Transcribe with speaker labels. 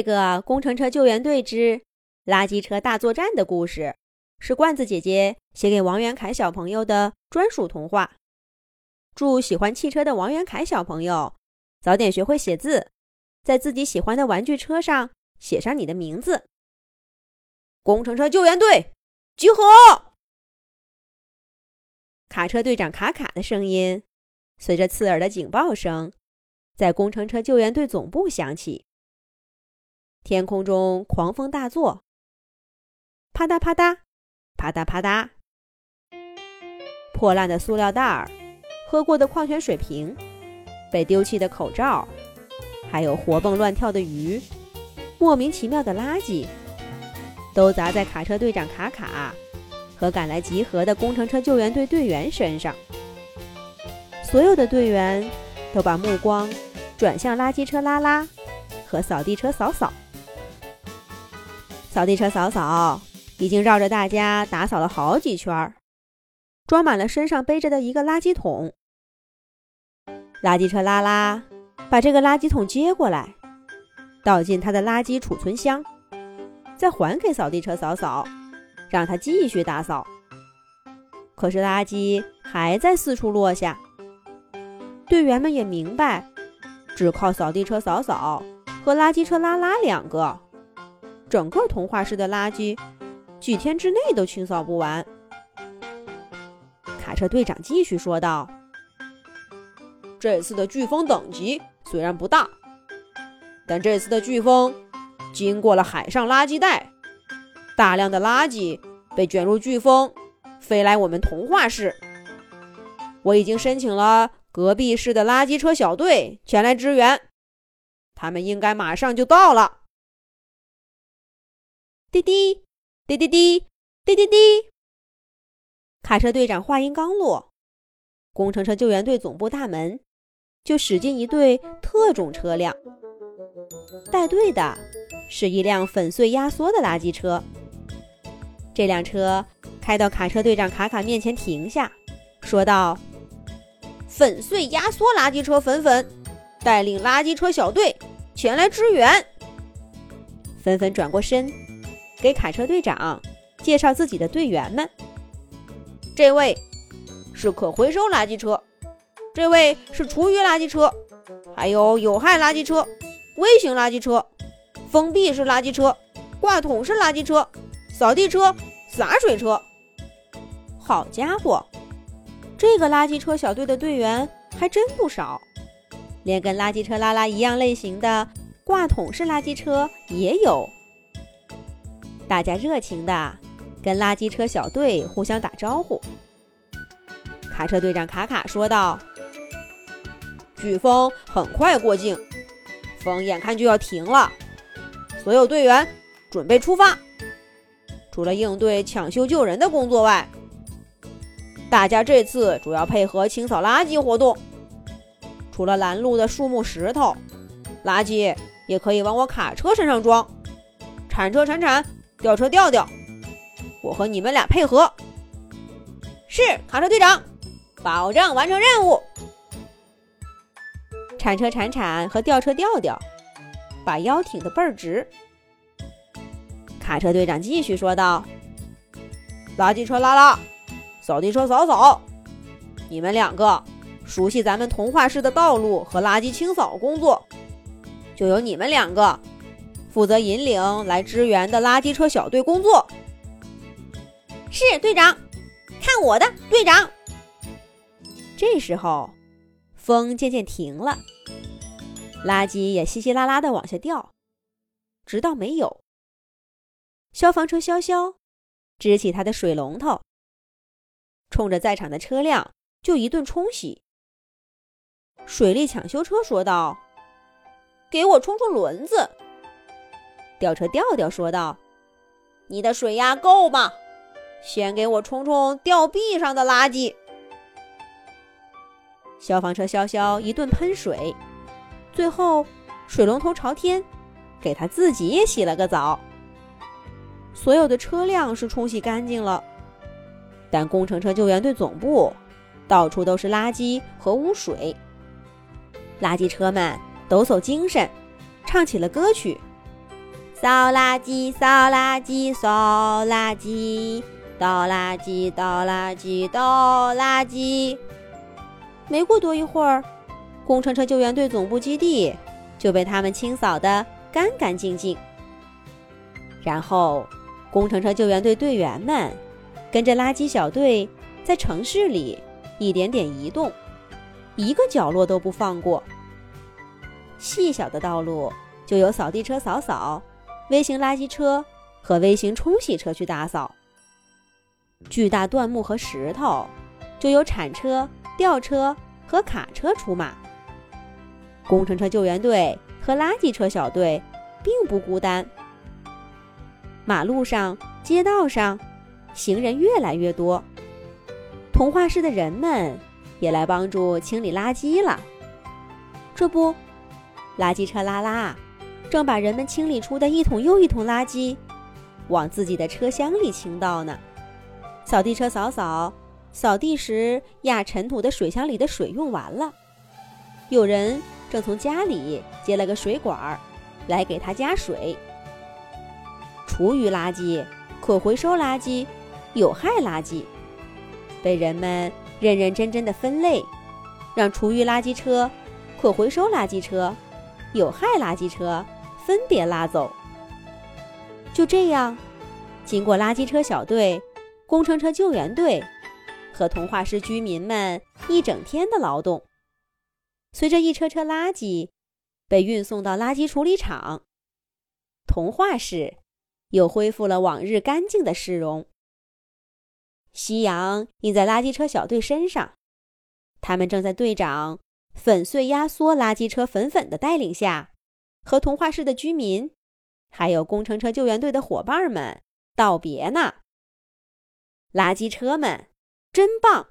Speaker 1: 这个工程车救援队之垃圾车大作战的故事，是罐子姐姐写给王元凯小朋友的专属童话。祝喜欢汽车的王元凯小朋友早点学会写字，在自己喜欢的玩具车上写上你的名字。
Speaker 2: 工程车救援队集合！
Speaker 1: 卡车队长卡卡的声音，随着刺耳的警报声，在工程车救援队总部响起。天空中狂风大作，啪嗒啪嗒，啪嗒啪嗒。破烂的塑料袋儿，喝过的矿泉水瓶，被丢弃的口罩，还有活蹦乱跳的鱼，莫名其妙的垃圾，都砸在卡车队长卡卡和赶来集合的工程车救援队队员身上。所有的队员都把目光转向垃圾车拉拉和扫地车扫扫。扫地车扫扫已经绕着大家打扫了好几圈儿，装满了身上背着的一个垃圾桶。垃圾车拉拉把这个垃圾桶接过来，倒进他的垃圾储存箱，再还给扫地车扫扫，让他继续打扫。可是垃圾还在四处落下，队员们也明白，只靠扫地车扫扫和垃圾车拉拉两个。整个童话市的垃圾，几天之内都清扫不完。卡车队长继续说道：“
Speaker 2: 这次的飓风等级虽然不大，但这次的飓风经过了海上垃圾带，大量的垃圾被卷入飓风，飞来我们童话市。我已经申请了隔壁市的垃圾车小队前来支援，他们应该马上就到了。”
Speaker 1: 滴滴滴滴滴滴滴滴！卡车队长话音刚落，工程车救援队总部大门就驶进一队特种车辆。带队的是一辆粉碎压缩的垃圾车。这辆车开到卡车队长卡卡面前停下，说道：“
Speaker 2: 粉碎压缩垃圾车粉粉带领垃圾车小队前来支援。”
Speaker 1: 粉粉转过身。给卡车队长介绍自己的队员们。
Speaker 2: 这位是可回收垃圾车，这位是厨余垃圾车，还有有害垃圾车、微型垃圾车、封闭式垃圾车、挂桶式垃圾车、扫地车、洒水车。
Speaker 1: 好家伙，这个垃圾车小队的队员还真不少，连跟垃圾车拉拉一样类型的挂桶式垃圾车也有。大家热情地跟垃圾车小队互相打招呼。卡车队长卡卡说道：“
Speaker 2: 飓风很快过境，风眼看就要停了，所有队员准备出发。除了应对抢修救人的工作外，大家这次主要配合清扫垃圾活动。除了拦路的树木、石头，垃圾也可以往我卡车身上装，铲车铲铲。”吊车吊吊，我和你们俩配合。是卡车队长，保证完成任务。
Speaker 1: 铲车铲铲和吊车吊吊，把腰挺得倍儿直。卡车队长继续说道：“
Speaker 2: 垃圾车拉拉，扫地车扫扫，你们两个熟悉咱们童话市的道路和垃圾清扫工作，就由你们两个。”负责引领来支援的垃圾车小队工作。
Speaker 3: 是队长，看我的，队长。
Speaker 1: 这时候，风渐渐停了，垃圾也稀稀拉拉的往下掉，直到没有。消防车潇潇支起他的水龙头，冲着在场的车辆就一顿冲洗。水利抢修车说道：“
Speaker 3: 给我冲冲轮子。”
Speaker 1: 吊车吊吊说道：“
Speaker 3: 你的水压够吗？先给我冲冲吊臂上的垃圾。”
Speaker 1: 消防车潇潇一顿喷水，最后水龙头朝天，给他自己也洗了个澡。所有的车辆是冲洗干净了，但工程车救援队总部到处都是垃圾和污水。垃圾车们抖擞精神，唱起了歌曲。
Speaker 3: 扫垃圾，扫垃圾，扫垃圾，倒垃圾，倒垃圾，倒垃圾。
Speaker 1: 没过多一会儿，工程车救援队总部基地就被他们清扫得干干净净。然后，工程车救援队队员们跟着垃圾小队在城市里一点点移动，一个角落都不放过。细小的道路就由扫地车扫扫，微型垃圾车和微型冲洗车去打扫；巨大断木和石头就由铲车、吊车和卡车出马。工程车救援队和垃圾车小队并不孤单。马路上、街道上，行人越来越多。童话市的人们也来帮助清理垃圾了。这不，垃圾车拉拉正把人们清理出的一桶又一桶垃圾往自己的车厢里倾倒呢。扫地车扫扫，扫地时压尘土的水箱里的水用完了，有人正从家里接了个水管来给他加水。厨余垃圾、可回收垃圾、有害垃圾，被人们认认真真的分类，让厨余垃圾车、可回收垃圾车、有害垃圾车分别拉走。就这样，经过垃圾车小队、工程车救援队和童话市居民们一整天的劳动，随着一车车垃圾被运送到垃圾处理厂，童话市。又恢复了往日干净的市容。夕阳映在垃圾车小队身上，他们正在队长粉碎压缩垃圾车粉粉的带领下，和童话市的居民，还有工程车救援队的伙伴们道别呢。垃圾车们真棒！